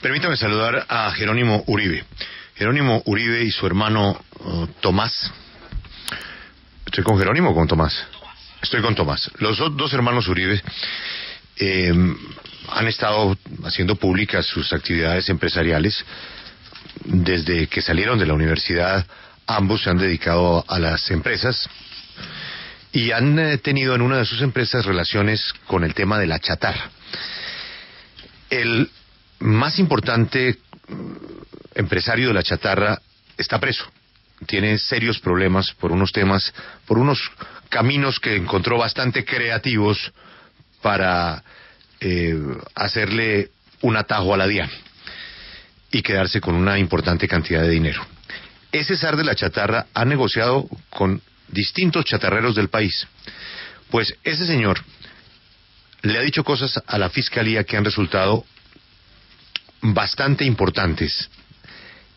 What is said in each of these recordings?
Permítame saludar a Jerónimo Uribe. Jerónimo Uribe y su hermano uh, Tomás. ¿Estoy con Jerónimo o con Tomás? Estoy con Tomás. Los dos hermanos Uribe eh, han estado haciendo públicas sus actividades empresariales. Desde que salieron de la universidad, ambos se han dedicado a las empresas y han eh, tenido en una de sus empresas relaciones con el tema de la chatarra. El más importante mm, empresario de la chatarra está preso. Tiene serios problemas por unos temas, por unos caminos que encontró bastante creativos para eh, hacerle un atajo a la DIAN y quedarse con una importante cantidad de dinero. Ese zar de la chatarra ha negociado con distintos chatarreros del país. Pues ese señor le ha dicho cosas a la fiscalía que han resultado bastante importantes.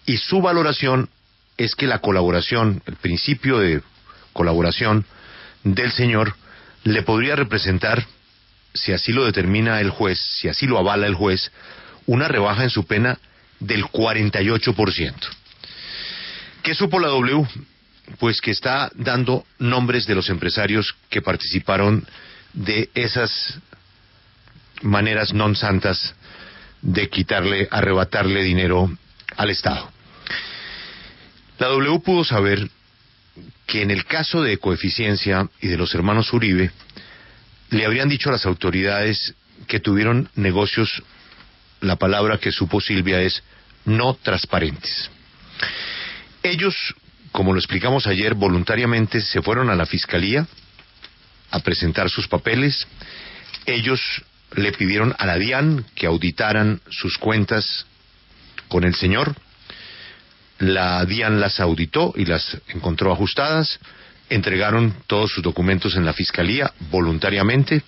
Y su valoración es que la colaboración, el principio de colaboración del señor, le podría representar, si así lo determina el juez, si así lo avala el juez, una rebaja en su pena del 48%. ¿Qué supo la W? Pues que está dando nombres de los empresarios que participaron de esas maneras non santas de quitarle, arrebatarle dinero al Estado. La W pudo saber que en el caso de coeficiencia y de los hermanos Uribe, le habrían dicho a las autoridades que tuvieron negocios, la palabra que supo Silvia es no transparentes. Ellos, como lo explicamos ayer, voluntariamente se fueron a la fiscalía a presentar sus papeles. Ellos le pidieron a la DIAN que auditaran sus cuentas con el señor. La DIAN las auditó y las encontró ajustadas. Entregaron todos sus documentos en la fiscalía voluntariamente.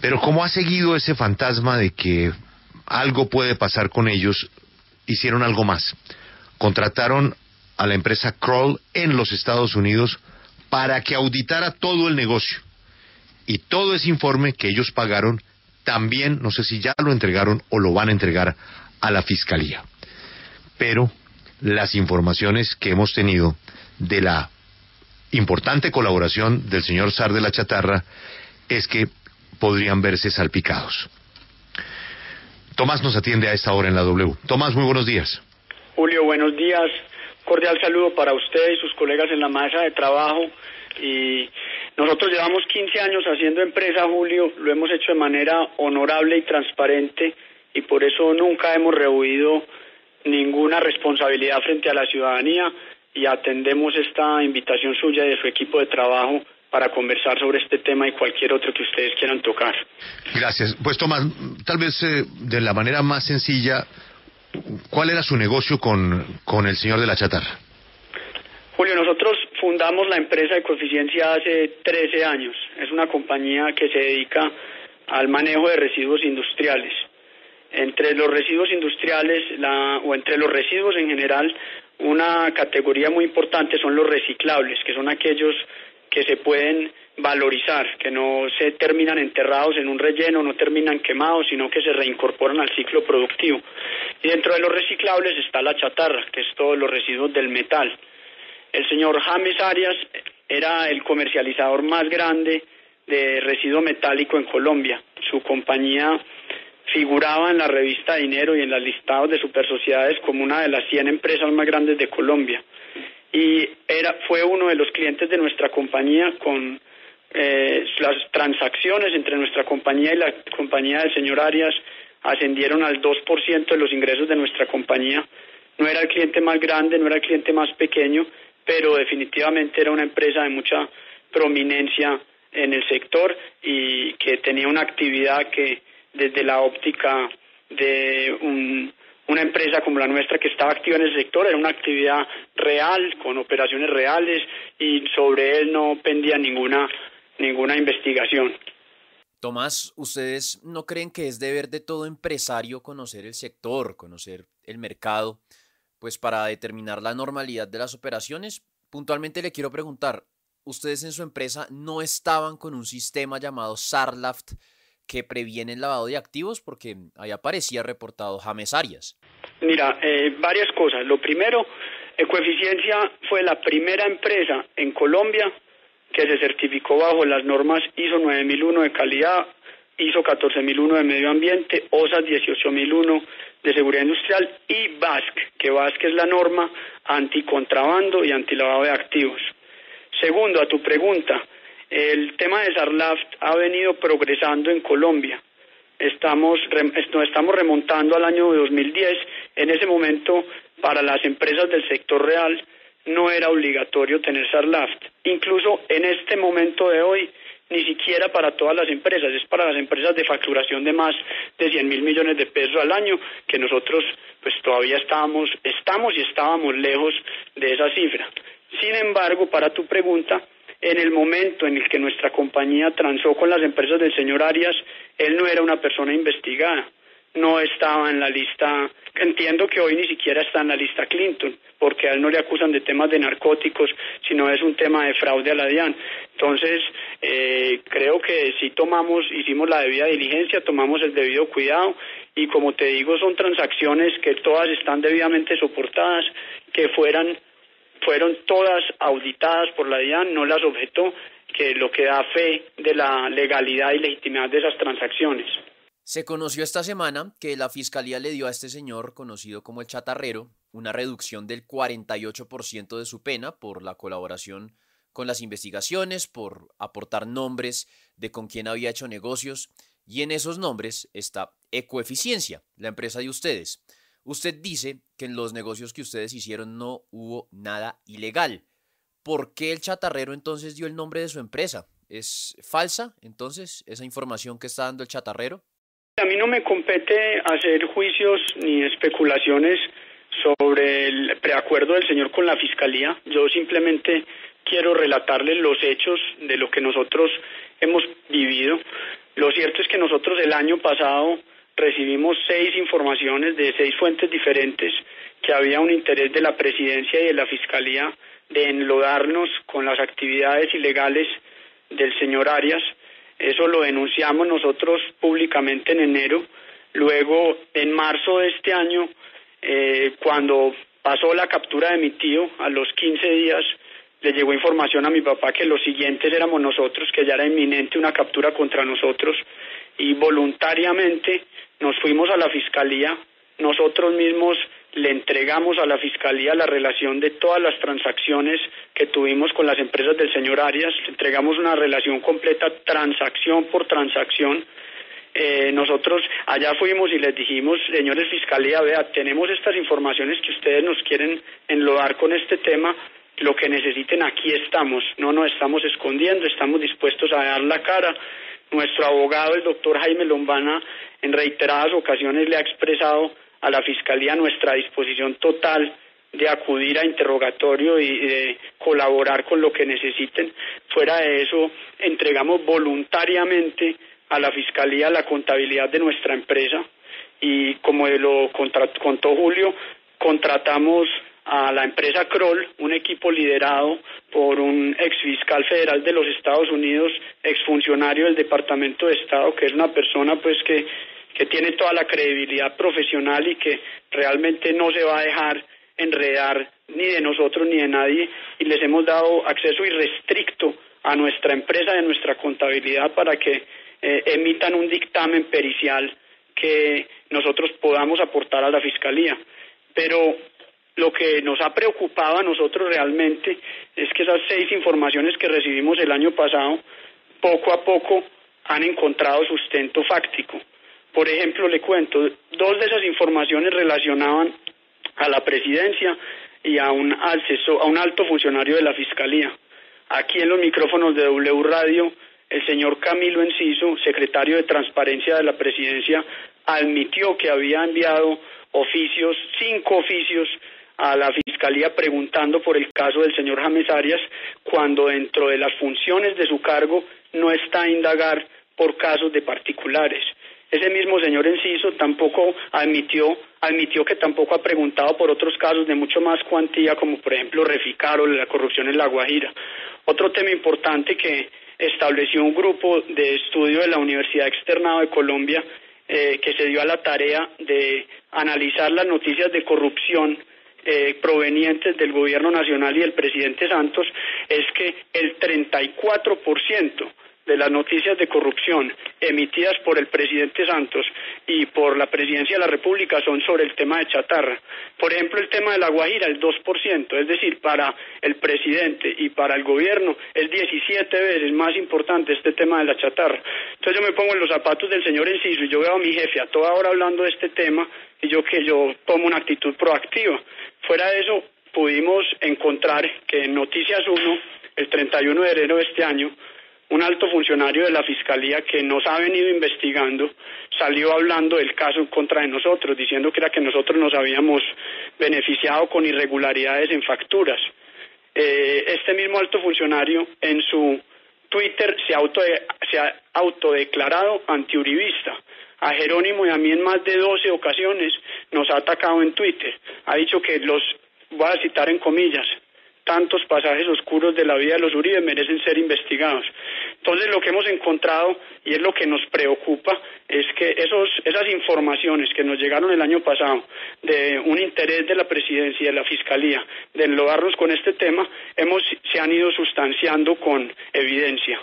Pero como ha seguido ese fantasma de que algo puede pasar con ellos, hicieron algo más. Contrataron a la empresa Kroll en los Estados Unidos para que auditara todo el negocio y todo ese informe que ellos pagaron también, no sé si ya lo entregaron o lo van a entregar a la Fiscalía. Pero las informaciones que hemos tenido de la importante colaboración del señor Sar de la Chatarra es que podrían verse salpicados. Tomás nos atiende a esta hora en la W. Tomás, muy buenos días. Julio, buenos días. Cordial saludo para usted y sus colegas en la mesa de trabajo y nosotros llevamos 15 años haciendo empresa, Julio, lo hemos hecho de manera honorable y transparente y por eso nunca hemos rehuido ninguna responsabilidad frente a la ciudadanía y atendemos esta invitación suya y de su equipo de trabajo para conversar sobre este tema y cualquier otro que ustedes quieran tocar. Gracias. Pues Tomás, tal vez eh, de la manera más sencilla, ¿cuál era su negocio con, con el señor de la chatarra? Julio, nosotros fundamos la empresa de coeficiencia hace 13 años. Es una compañía que se dedica al manejo de residuos industriales. Entre los residuos industriales o entre los residuos en general, una categoría muy importante son los reciclables, que son aquellos que se pueden valorizar, que no se terminan enterrados en un relleno, no terminan quemados, sino que se reincorporan al ciclo productivo. Y dentro de los reciclables está la chatarra, que es todos los residuos del metal. El señor James Arias era el comercializador más grande de residuo metálico en Colombia. Su compañía figuraba en la revista Dinero y en los listados de supersociedades como una de las 100 empresas más grandes de Colombia. Y era, fue uno de los clientes de nuestra compañía con eh, las transacciones entre nuestra compañía y la compañía del señor Arias ascendieron al 2% de los ingresos de nuestra compañía. No era el cliente más grande, no era el cliente más pequeño, pero definitivamente era una empresa de mucha prominencia en el sector y que tenía una actividad que desde la óptica de una empresa como la nuestra que estaba activa en el sector era una actividad real, con operaciones reales y sobre él no pendía ninguna, ninguna investigación. Tomás, ¿ustedes no creen que es deber de todo empresario conocer el sector, conocer el mercado? Pues para determinar la normalidad de las operaciones. Puntualmente le quiero preguntar, ustedes en su empresa no estaban con un sistema llamado SARLAFT que previene el lavado de activos? Porque ahí aparecía reportado James Arias. Mira, eh, varias cosas. Lo primero, Ecoeficiencia fue la primera empresa en Colombia que se certificó bajo las normas ISO 9001 de calidad, ISO 14001 de medio ambiente, OSA 18001 de seguridad industrial y BASC, que BASC es la norma anticontrabando y antilavado de activos. Segundo, a tu pregunta, el tema de Sarlaft ha venido progresando en Colombia. Estamos, nos estamos remontando al año 2010. En ese momento, para las empresas del sector real, no era obligatorio tener Sarlaft. Incluso en este momento de hoy, ni siquiera para todas las empresas, es para las empresas de facturación de más de 100 mil millones de pesos al año, que nosotros pues todavía estábamos, estamos y estábamos lejos de esa cifra. Sin embargo, para tu pregunta, en el momento en el que nuestra compañía transó con las empresas del señor Arias, él no era una persona investigada no estaba en la lista, entiendo que hoy ni siquiera está en la lista Clinton, porque a él no le acusan de temas de narcóticos, sino es un tema de fraude a la DIAN. Entonces, eh, creo que si tomamos, hicimos la debida diligencia, tomamos el debido cuidado y como te digo, son transacciones que todas están debidamente soportadas, que fueran, fueron todas auditadas por la DIAN, no las objetó, que lo que da fe de la legalidad y legitimidad de esas transacciones. Se conoció esta semana que la fiscalía le dio a este señor, conocido como el chatarrero, una reducción del 48% de su pena por la colaboración con las investigaciones, por aportar nombres de con quién había hecho negocios, y en esos nombres está Ecoeficiencia, la empresa de ustedes. Usted dice que en los negocios que ustedes hicieron no hubo nada ilegal. ¿Por qué el chatarrero entonces dio el nombre de su empresa? ¿Es falsa entonces esa información que está dando el chatarrero? A mí no me compete hacer juicios ni especulaciones sobre el preacuerdo del señor con la fiscalía. Yo simplemente quiero relatarles los hechos de lo que nosotros hemos vivido. Lo cierto es que nosotros el año pasado recibimos seis informaciones de seis fuentes diferentes que había un interés de la presidencia y de la fiscalía de enlodarnos con las actividades ilegales del señor Arias. Eso lo denunciamos nosotros públicamente en enero. Luego, en marzo de este año, eh, cuando pasó la captura de mi tío, a los 15 días le llegó información a mi papá que los siguientes éramos nosotros, que ya era inminente una captura contra nosotros, y voluntariamente nos fuimos a la fiscalía, nosotros mismos le entregamos a la Fiscalía la relación de todas las transacciones que tuvimos con las empresas del señor Arias, le entregamos una relación completa transacción por transacción. Eh, nosotros allá fuimos y les dijimos, señores Fiscalía, vea, tenemos estas informaciones que ustedes nos quieren enlodar con este tema, lo que necesiten aquí estamos, no nos estamos escondiendo, estamos dispuestos a dar la cara. Nuestro abogado, el doctor Jaime Lombana, en reiteradas ocasiones le ha expresado a la Fiscalía nuestra disposición total de acudir a interrogatorio y de colaborar con lo que necesiten. Fuera de eso, entregamos voluntariamente a la Fiscalía la contabilidad de nuestra empresa y como lo contó Julio, contratamos a la empresa Kroll, un equipo liderado por un ex fiscal federal de los Estados Unidos, exfuncionario del Departamento de Estado, que es una persona pues que que tiene toda la credibilidad profesional y que realmente no se va a dejar enredar ni de nosotros ni de nadie y les hemos dado acceso irrestricto a nuestra empresa y a nuestra contabilidad para que eh, emitan un dictamen pericial que nosotros podamos aportar a la Fiscalía. Pero lo que nos ha preocupado a nosotros realmente es que esas seis informaciones que recibimos el año pasado, poco a poco han encontrado sustento fáctico. Por ejemplo, le cuento, dos de esas informaciones relacionaban a la presidencia y a un, a un alto funcionario de la Fiscalía. Aquí en los micrófonos de W Radio, el señor Camilo Enciso, secretario de Transparencia de la Presidencia, admitió que había enviado oficios, cinco oficios, a la Fiscalía preguntando por el caso del señor James Arias, cuando dentro de las funciones de su cargo no está a indagar por casos de particulares. Ese mismo señor Enciso tampoco admitió, admitió que tampoco ha preguntado por otros casos de mucho más cuantía, como por ejemplo Reficar o la corrupción en La Guajira. Otro tema importante que estableció un grupo de estudio de la Universidad Externado de Colombia eh, que se dio a la tarea de analizar las noticias de corrupción eh, provenientes del gobierno nacional y del presidente Santos es que el 34% de las noticias de corrupción emitidas por el presidente Santos y por la presidencia de la República son sobre el tema de chatarra. Por ejemplo, el tema de la Guajira, el 2%, es decir, para el presidente y para el gobierno es 17 veces más importante este tema de la chatarra. Entonces yo me pongo en los zapatos del señor Enciso y yo veo a mi jefe a toda hora hablando de este tema y yo que yo tomo una actitud proactiva. Fuera de eso, pudimos encontrar que en Noticias 1, el 31 de enero de este año, un alto funcionario de la Fiscalía que nos ha venido investigando salió hablando del caso contra de nosotros, diciendo que era que nosotros nos habíamos beneficiado con irregularidades en facturas. Eh, este mismo alto funcionario en su Twitter se, auto, se ha autodeclarado antiuribista. A Jerónimo y a mí en más de 12 ocasiones nos ha atacado en Twitter. Ha dicho que los, voy a citar en comillas, tantos pasajes oscuros de la vida de los Uribe merecen ser investigados. Entonces lo que hemos encontrado y es lo que nos preocupa es que esos, esas informaciones que nos llegaron el año pasado de un interés de la presidencia y de la fiscalía de enlodarnos con este tema hemos, se han ido sustanciando con evidencia.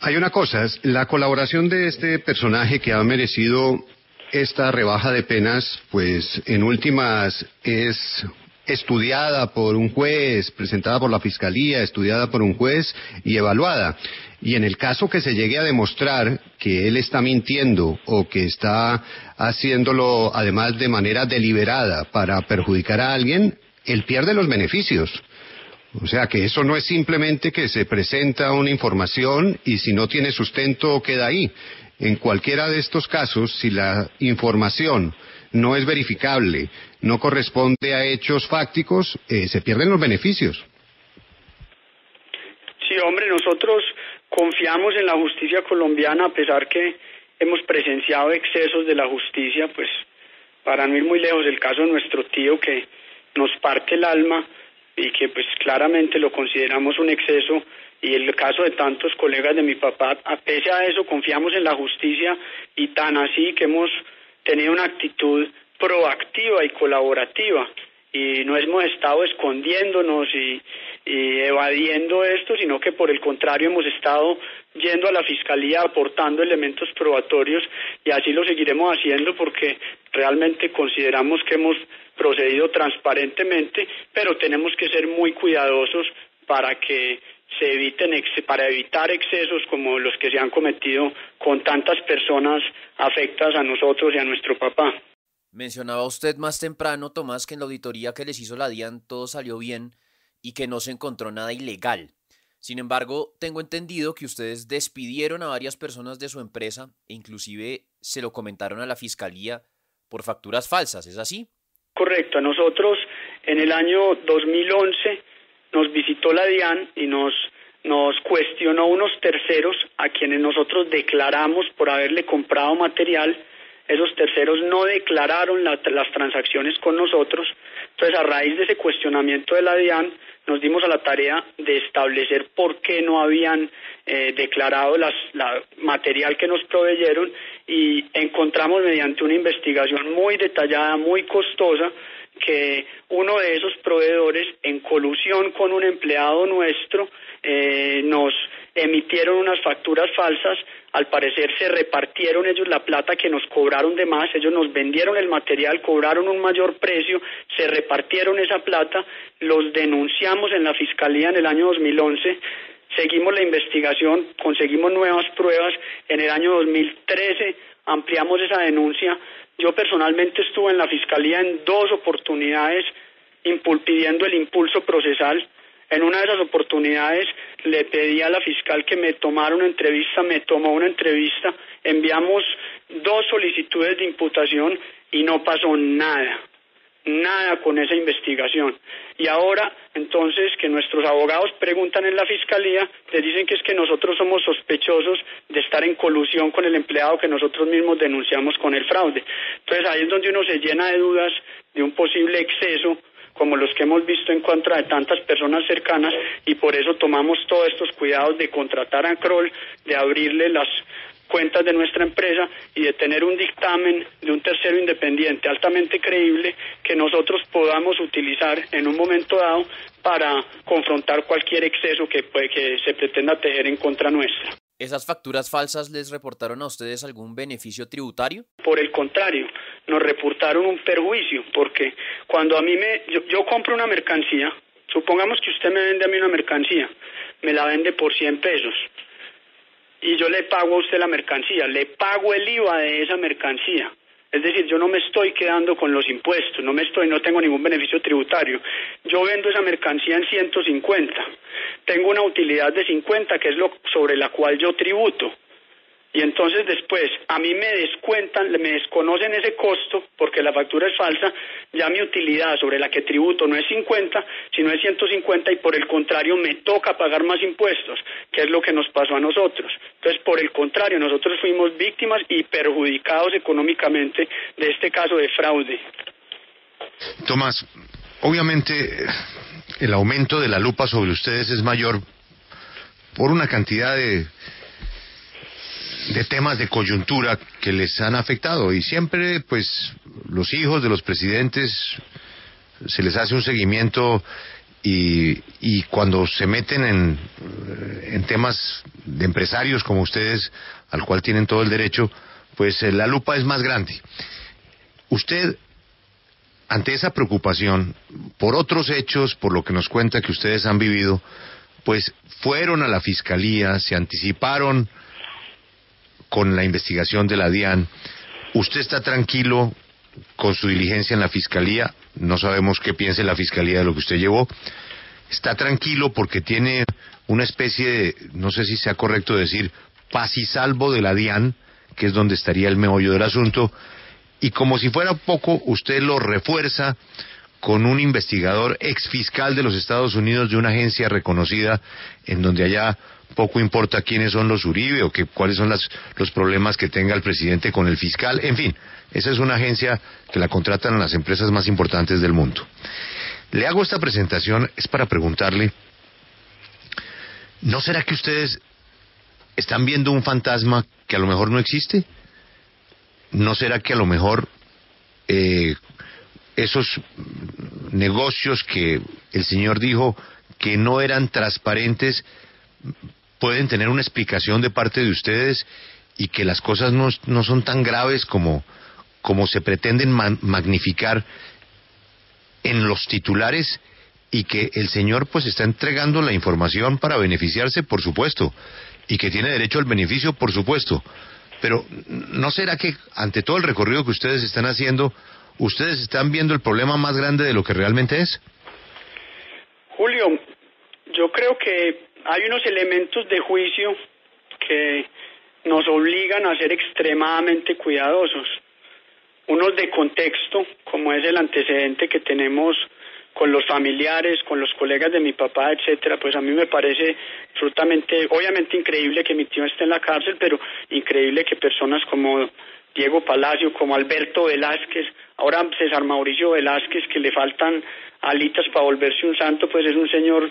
Hay una cosa, la colaboración de este personaje que ha merecido esta rebaja de penas, pues en últimas es estudiada por un juez, presentada por la Fiscalía, estudiada por un juez y evaluada. Y en el caso que se llegue a demostrar que él está mintiendo o que está haciéndolo además de manera deliberada para perjudicar a alguien, él pierde los beneficios. O sea que eso no es simplemente que se presenta una información y si no tiene sustento queda ahí. En cualquiera de estos casos, si la información no es verificable, no corresponde a hechos fácticos, eh, se pierden los beneficios. Sí, hombre, nosotros confiamos en la justicia colombiana a pesar que hemos presenciado excesos de la justicia, pues para no ir muy lejos, el caso de nuestro tío que nos parte el alma y que pues claramente lo consideramos un exceso y el caso de tantos colegas de mi papá, a pesar de eso confiamos en la justicia y tan así que hemos tenido una actitud proactiva y colaborativa. Y no hemos estado escondiéndonos y, evadiendo esto, sino que por el contrario hemos estado yendo a la fiscalía aportando elementos probatorios y así lo seguiremos haciendo porque realmente consideramos que hemos procedido transparentemente, pero tenemos que ser muy cuidadosos para que se eviten para evitar excesos como los que se han cometido con tantas personas afectas a nosotros y a nuestro papá. Mencionaba usted más temprano, Tomás, que en la auditoría que les hizo la DIAN todo salió bien y que no se encontró nada ilegal. Sin embargo, tengo entendido que ustedes despidieron a varias personas de su empresa e inclusive se lo comentaron a la fiscalía por facturas falsas, ¿es así? Correcto, nosotros en el año 2011 nos visitó la DIAN y nos, nos cuestionó unos terceros a quienes nosotros declaramos por haberle comprado material. Esos terceros no declararon las transacciones con nosotros. Entonces, a raíz de ese cuestionamiento de la DIAN, nos dimos a la tarea de establecer por qué no habían eh, declarado la material que nos proveyeron y encontramos mediante una investigación muy detallada, muy costosa, que uno de esos proveedores, en colusión con un empleado nuestro, eh, nos emitieron unas facturas falsas, al parecer se repartieron ellos la plata que nos cobraron de más, ellos nos vendieron el material, cobraron un mayor precio, se repartieron esa plata, los denunciamos en la Fiscalía en el año 2011, seguimos la investigación, conseguimos nuevas pruebas, en el año 2013 ampliamos esa denuncia, yo personalmente estuve en la Fiscalía en dos oportunidades pidiendo el impulso procesal. En una de esas oportunidades le pedí a la fiscal que me tomara una entrevista, me tomó una entrevista, enviamos dos solicitudes de imputación y no pasó nada nada con esa investigación. Y ahora, entonces, que nuestros abogados preguntan en la fiscalía, les dicen que es que nosotros somos sospechosos de estar en colusión con el empleado que nosotros mismos denunciamos con el fraude. Entonces ahí es donde uno se llena de dudas de un posible exceso como los que hemos visto en contra de tantas personas cercanas y por eso tomamos todos estos cuidados de contratar a Kroll, de abrirle las cuentas de nuestra empresa y de tener un dictamen de un tercero independiente altamente creíble que nosotros podamos utilizar en un momento dado para confrontar cualquier exceso que, que se pretenda tejer en contra nuestra. ¿Esas facturas falsas les reportaron a ustedes algún beneficio tributario? Por el contrario, nos reportaron un perjuicio, porque cuando a mí me, yo, compro una mercancía, supongamos que usted me vende a mí una mercancía, me la vende por 100 pesos, y yo le pago a usted la mercancía, le pago el IVA de esa mercancía. Es decir, yo no me estoy quedando con los impuestos, no me estoy, no tengo ningún beneficio tributario. Yo vendo esa mercancía en 150. Tengo una utilidad de 50 que es lo sobre la cual yo tributo y entonces después a mí me descuentan, me desconocen ese costo porque la factura es falsa, ya mi utilidad sobre la que tributo no es 50, sino es 150 y por el contrario me toca pagar más impuestos, que es lo que nos pasó a nosotros. Entonces, por el contrario, nosotros fuimos víctimas y perjudicados económicamente de este caso de fraude. Tomás, obviamente el aumento de la lupa sobre ustedes es mayor por una cantidad de de temas de coyuntura que les han afectado y siempre pues los hijos de los presidentes se les hace un seguimiento y, y cuando se meten en, en temas de empresarios como ustedes, al cual tienen todo el derecho, pues eh, la lupa es más grande. Usted, ante esa preocupación, por otros hechos, por lo que nos cuenta que ustedes han vivido, pues fueron a la fiscalía, se anticiparon con la investigación de la DIAN. ¿Usted está tranquilo con su diligencia en la fiscalía? No sabemos qué piense la fiscalía de lo que usted llevó. ¿Está tranquilo porque tiene una especie de, no sé si sea correcto decir, paz y salvo de la DIAN, que es donde estaría el meollo del asunto? Y como si fuera poco, usted lo refuerza con un investigador ex fiscal de los Estados Unidos de una agencia reconocida en donde allá poco importa quiénes son los Uribe o que, cuáles son los problemas que tenga el presidente con el fiscal, en fin, esa es una agencia que la contratan las empresas más importantes del mundo. Le hago esta presentación es para preguntarle, ¿no será que ustedes están viendo un fantasma que a lo mejor no existe? ¿No será que a lo mejor eh, esos negocios que el señor dijo que no eran transparentes pueden tener una explicación de parte de ustedes y que las cosas no, no son tan graves como, como se pretenden magnificar en los titulares y que el señor pues está entregando la información para beneficiarse, por supuesto, y que tiene derecho al beneficio, por supuesto. Pero ¿no será que ante todo el recorrido que ustedes están haciendo, ustedes están viendo el problema más grande de lo que realmente es? Julio, yo creo que hay unos elementos de juicio que nos obligan a ser extremadamente cuidadosos. Unos de contexto, como es el antecedente que tenemos con los familiares, con los colegas de mi papá, etcétera, pues a mí me parece absolutamente, obviamente increíble que mi tío esté en la cárcel, pero increíble que personas como Diego Palacio, como Alberto Velázquez, ahora César Mauricio Velázquez, que le faltan alitas para volverse un santo, pues es un señor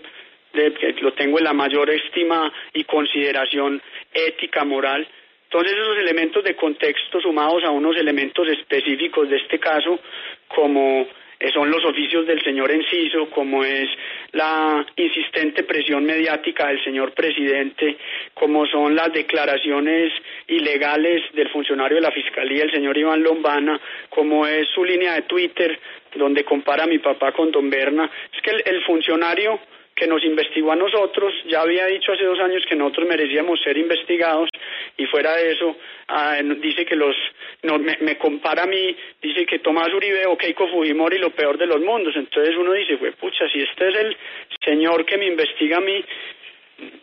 que lo tengo en la mayor estima y consideración ética, moral. Entonces esos elementos de contexto sumados a unos elementos específicos de este caso, como son los oficios del señor Enciso, como es la insistente presión mediática del señor presidente, como son las declaraciones ilegales del funcionario de la Fiscalía, el señor Iván Lombana, como es su línea de Twitter, donde compara a mi papá con don Berna. Es que el funcionario que nos investigó a nosotros, ya había dicho hace dos años que nosotros merecíamos ser investigados y fuera de eso ah, dice que los, no, me, compara a mí, dice que Tomás Uribe o Keiko Fujimori lo peor de los mundos, entonces uno dice, pues pucha, si este es el señor que me investiga a mí,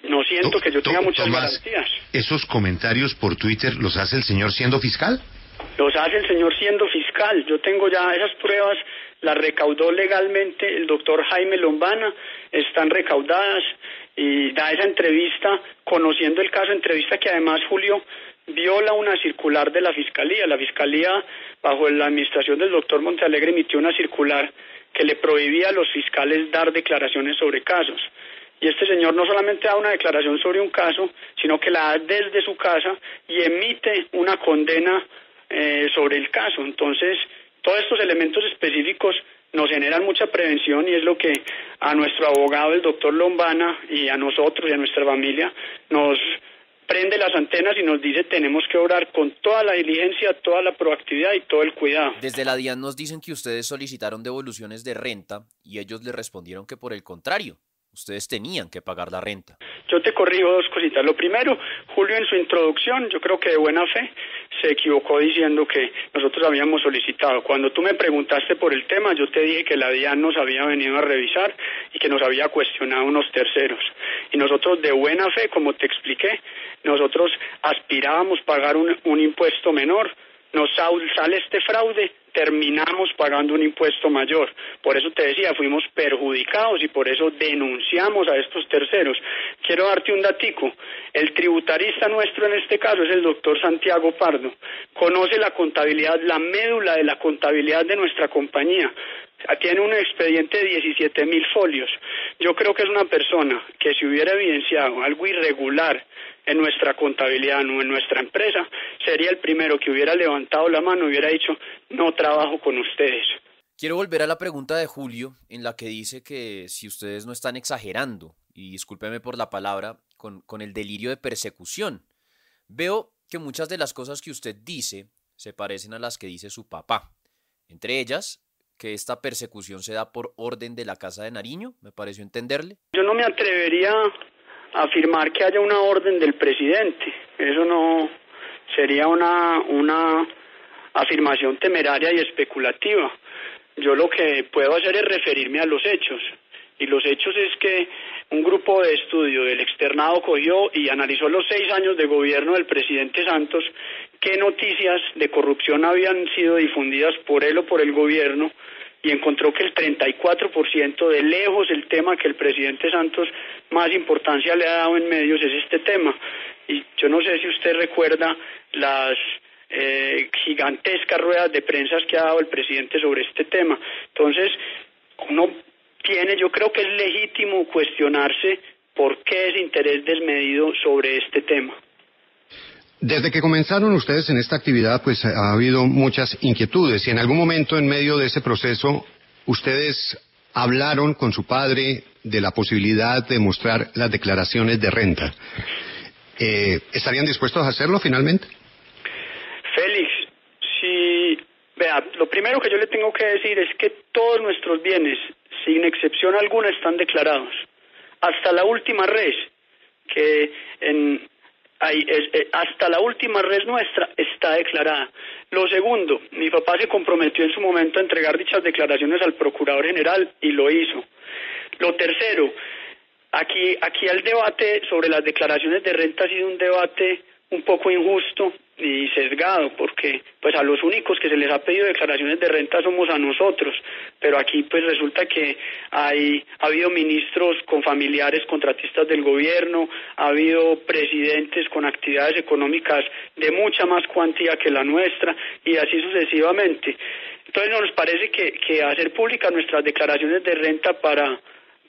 no siento que yo tenga muchas garantías. ¿Esos comentarios por Twitter los hace el señor siendo fiscal? Los hace el señor siendo fiscal. Yo tengo ya esas pruebas, las recaudó legalmente el doctor Jaime Lombana, están recaudadas y da esa entrevista conociendo el caso, entrevista que además Julio viola una circular de la Fiscalía. La Fiscalía, bajo la administración del doctor Montealegre, emitió una circular que le prohibía a los fiscales dar declaraciones sobre casos. Y este señor no solamente da una declaración sobre un caso, sino que la da desde su casa y emite una condena eh, sobre el caso. Entonces, todos estos elementos específicos nos generan mucha prevención y es lo que a nuestro abogado, el doctor Lombana, y a nosotros y a nuestra familia nos prende las antenas y nos dice tenemos que obrar con toda la diligencia, toda la proactividad y todo el cuidado. Desde la DIAN nos dicen que ustedes solicitaron devoluciones de renta y ellos le respondieron que por el contrario, ustedes tenían que pagar la renta. Yo te corrijo dos cositas. Lo primero, Julio en su introducción, yo creo que de buena fe, se equivocó diciendo que nosotros habíamos solicitado. Cuando tú me preguntaste por el tema, yo te dije que la DIAN nos había venido a revisar y que nos había cuestionado unos terceros. Y nosotros de buena fe, como te expliqué, nosotros aspirábamos pagar un, un impuesto menor nos sale este fraude, terminamos pagando un impuesto mayor. Por eso te decía, fuimos perjudicados y por eso denunciamos a estos terceros. Quiero darte un datico. El tributarista nuestro en este caso es el doctor Santiago Pardo. Conoce la contabilidad, la médula de la contabilidad de nuestra compañía. Tiene un expediente de 17 mil folios. Yo creo que es una persona que si hubiera evidenciado algo irregular en nuestra contabilidad o en nuestra empresa, sería el primero que hubiera levantado la mano y hubiera dicho, no trabajo con ustedes. Quiero volver a la pregunta de Julio, en la que dice que si ustedes no están exagerando, y discúlpeme por la palabra, con, con el delirio de persecución. Veo que muchas de las cosas que usted dice se parecen a las que dice su papá. Entre ellas, que esta persecución se da por orden de la Casa de Nariño, me pareció entenderle. Yo no me atrevería afirmar que haya una orden del presidente. Eso no sería una, una afirmación temeraria y especulativa. Yo lo que puedo hacer es referirme a los hechos. Y los hechos es que un grupo de estudio del externado cogió y analizó los seis años de gobierno del presidente Santos, qué noticias de corrupción habían sido difundidas por él o por el gobierno, y encontró que el 34% de lejos el tema que el presidente Santos más importancia le ha dado en medios es este tema. Y yo no sé si usted recuerda las eh, gigantescas ruedas de prensa que ha dado el presidente sobre este tema. Entonces, uno tiene, yo creo que es legítimo cuestionarse por qué ese interés desmedido sobre este tema. Desde que comenzaron ustedes en esta actividad, pues ha habido muchas inquietudes y en algún momento en medio de ese proceso, ustedes hablaron con su padre de la posibilidad de mostrar las declaraciones de renta. Eh, ¿Estarían dispuestos a hacerlo finalmente? Félix, si, vea, lo primero que yo le tengo que decir es que todos nuestros bienes, sin excepción alguna, están declarados. Hasta la última res, que en, eh, hasta la última red nuestra está declarada. Lo segundo, mi papá se comprometió en su momento a entregar dichas declaraciones al Procurador General y lo hizo. Lo tercero, aquí, aquí el debate sobre las declaraciones de renta ha sido un debate un poco injusto y sesgado, porque pues a los únicos que se les ha pedido declaraciones de renta somos a nosotros, pero aquí pues resulta que hay ha habido ministros con familiares contratistas del gobierno, ha habido presidentes con actividades económicas de mucha más cuantía que la nuestra y así sucesivamente. Entonces nos parece que, que hacer públicas nuestras declaraciones de renta para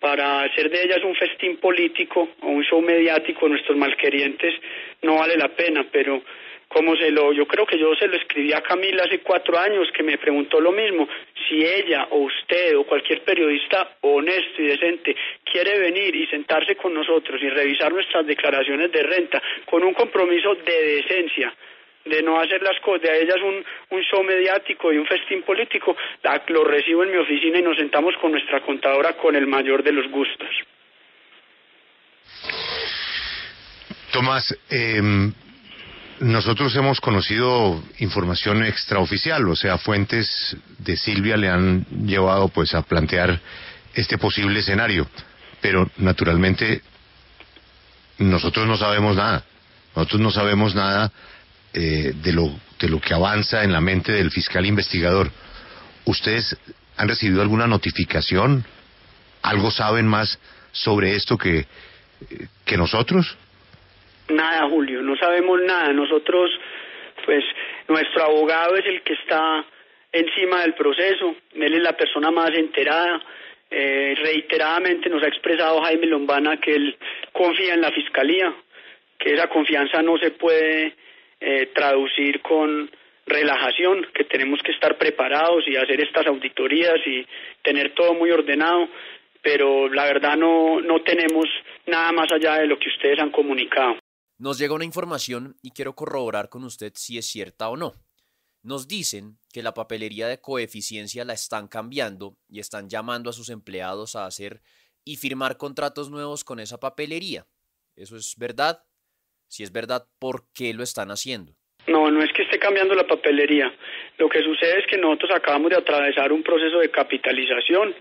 para hacer de ellas un festín político o un show mediático nuestros malquerientes no vale la pena, pero como se lo, yo creo que yo se lo escribí a Camila hace cuatro años que me preguntó lo mismo, si ella o usted o cualquier periodista honesto y decente quiere venir y sentarse con nosotros y revisar nuestras declaraciones de renta con un compromiso de decencia, de no hacer las cosas, de ellas un, un show mediático y un festín político, lo recibo en mi oficina y nos sentamos con nuestra contadora con el mayor de los gustos. Tomás, em, nosotros hemos conocido información extraoficial, o sea, fuentes de Silvia le han llevado pues a plantear este posible escenario, pero naturalmente nosotros no sabemos nada. Nosotros no sabemos nada eh, de, lo, de lo que avanza en la mente del fiscal investigador. ¿Ustedes han recibido alguna notificación? ¿Algo saben más sobre esto que, que nosotros? Nada, Julio, no sabemos nada. Nosotros, pues, nuestro abogado es el que está encima del proceso, él es la persona más enterada. Eh, reiteradamente nos ha expresado Jaime Lombana que él confía en la fiscalía, que esa confianza no se puede eh, traducir con relajación, que tenemos que estar preparados y hacer estas auditorías y tener todo muy ordenado, pero la verdad no, no tenemos nada más allá de lo que ustedes han comunicado. Nos llega una información y quiero corroborar con usted si es cierta o no. Nos dicen que la papelería de coeficiencia la están cambiando y están llamando a sus empleados a hacer y firmar contratos nuevos con esa papelería. ¿Eso es verdad? Si es verdad, ¿por qué lo están haciendo? No, no es que esté cambiando la papelería. Lo que sucede es que nosotros acabamos de atravesar un proceso de capitalización.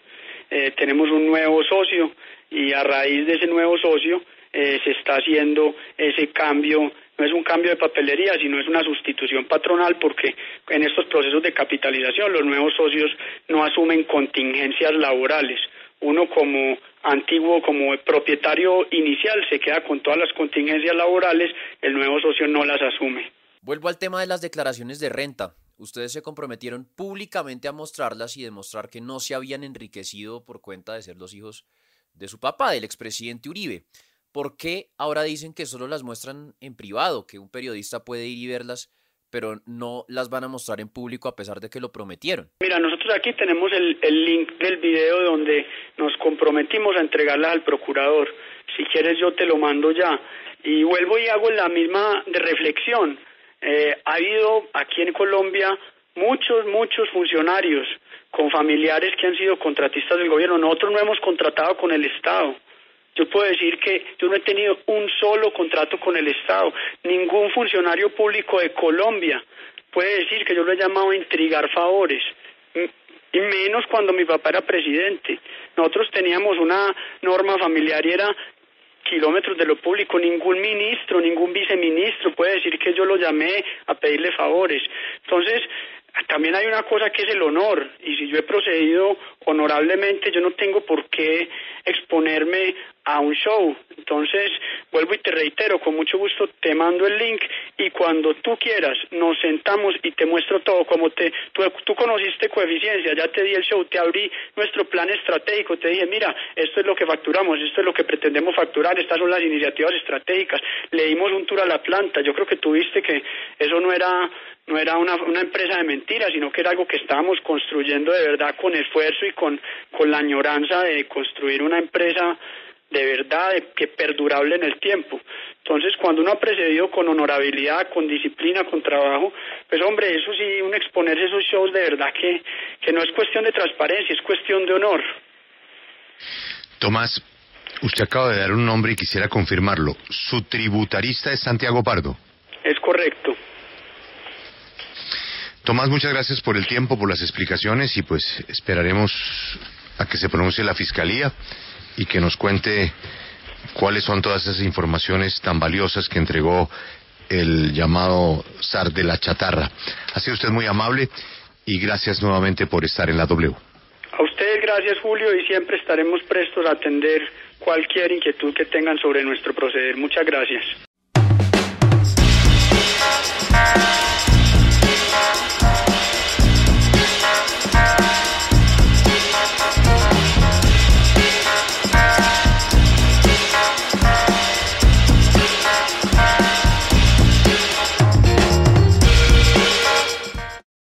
Eh, tenemos un nuevo socio y a raíz de ese nuevo socio eh, se está haciendo ese cambio no es un cambio de papelería, sino es una sustitución patronal porque en estos procesos de capitalización los nuevos socios no asumen contingencias laborales. Uno como antiguo, como propietario inicial, se queda con todas las contingencias laborales, el nuevo socio no las asume. Vuelvo al tema de las declaraciones de renta. Ustedes se comprometieron públicamente a mostrarlas y demostrar que no se habían enriquecido por cuenta de ser los hijos de su papá, del expresidente Uribe. ¿Por qué ahora dicen que solo las muestran en privado, que un periodista puede ir y verlas, pero no las van a mostrar en público a pesar de que lo prometieron? Mira, nosotros aquí tenemos el, link del video donde nos comprometimos a entregarlas al procurador. Si quieres yo te lo mando ya. Y vuelvo y hago la misma reflexión. Eh, ha habido aquí en Colombia muchos, muchos funcionarios con familiares que han sido contratistas del gobierno. Nosotros no hemos contratado con el Estado. Yo puedo decir que yo no he tenido un solo contrato con el Estado. Ningún funcionario público de Colombia puede decir que yo lo he llamado a intrigar favores. Y menos cuando mi papá era presidente. Nosotros teníamos una norma familiar y era kilómetros de lo público. Ningún ministro, ningún viceministro puede decir que yo lo llamé a pedirle favores. Entonces, también hay una cosa que es el honor y si yo he procedido honorablemente yo no tengo por qué exponerme a un show. Entonces, vuelvo y te reitero, con mucho gusto te mando el link y cuando tú quieras nos sentamos y te muestro todo, como te tú, tú conociste coeficiencia, ya te di el show, te abrí nuestro plan estratégico, te dije, mira, esto es lo que facturamos, esto es lo que pretendemos facturar, estas son las iniciativas estratégicas, le dimos un tour a la planta, yo creo que tú viste que eso no era no era una, una empresa de mentiras, sino que era algo que estábamos construyendo de verdad con esfuerzo y con, con la añoranza de construir una empresa de verdad, que perdurable en el tiempo. Entonces, cuando uno ha precedido con honorabilidad, con disciplina, con trabajo, pues hombre, eso sí, un exponerse esos shows de verdad que, que no es cuestión de transparencia, es cuestión de honor. Tomás, usted acaba de dar un nombre y quisiera confirmarlo. ¿Su tributarista es Santiago Pardo? Es correcto. Tomás, muchas gracias por el tiempo, por las explicaciones y pues esperaremos a que se pronuncie la Fiscalía y que nos cuente cuáles son todas esas informaciones tan valiosas que entregó el llamado zar de la chatarra. Ha sido usted muy amable y gracias nuevamente por estar en la W. A ustedes gracias Julio y siempre estaremos prestos a atender cualquier inquietud que tengan sobre nuestro proceder. Muchas gracias.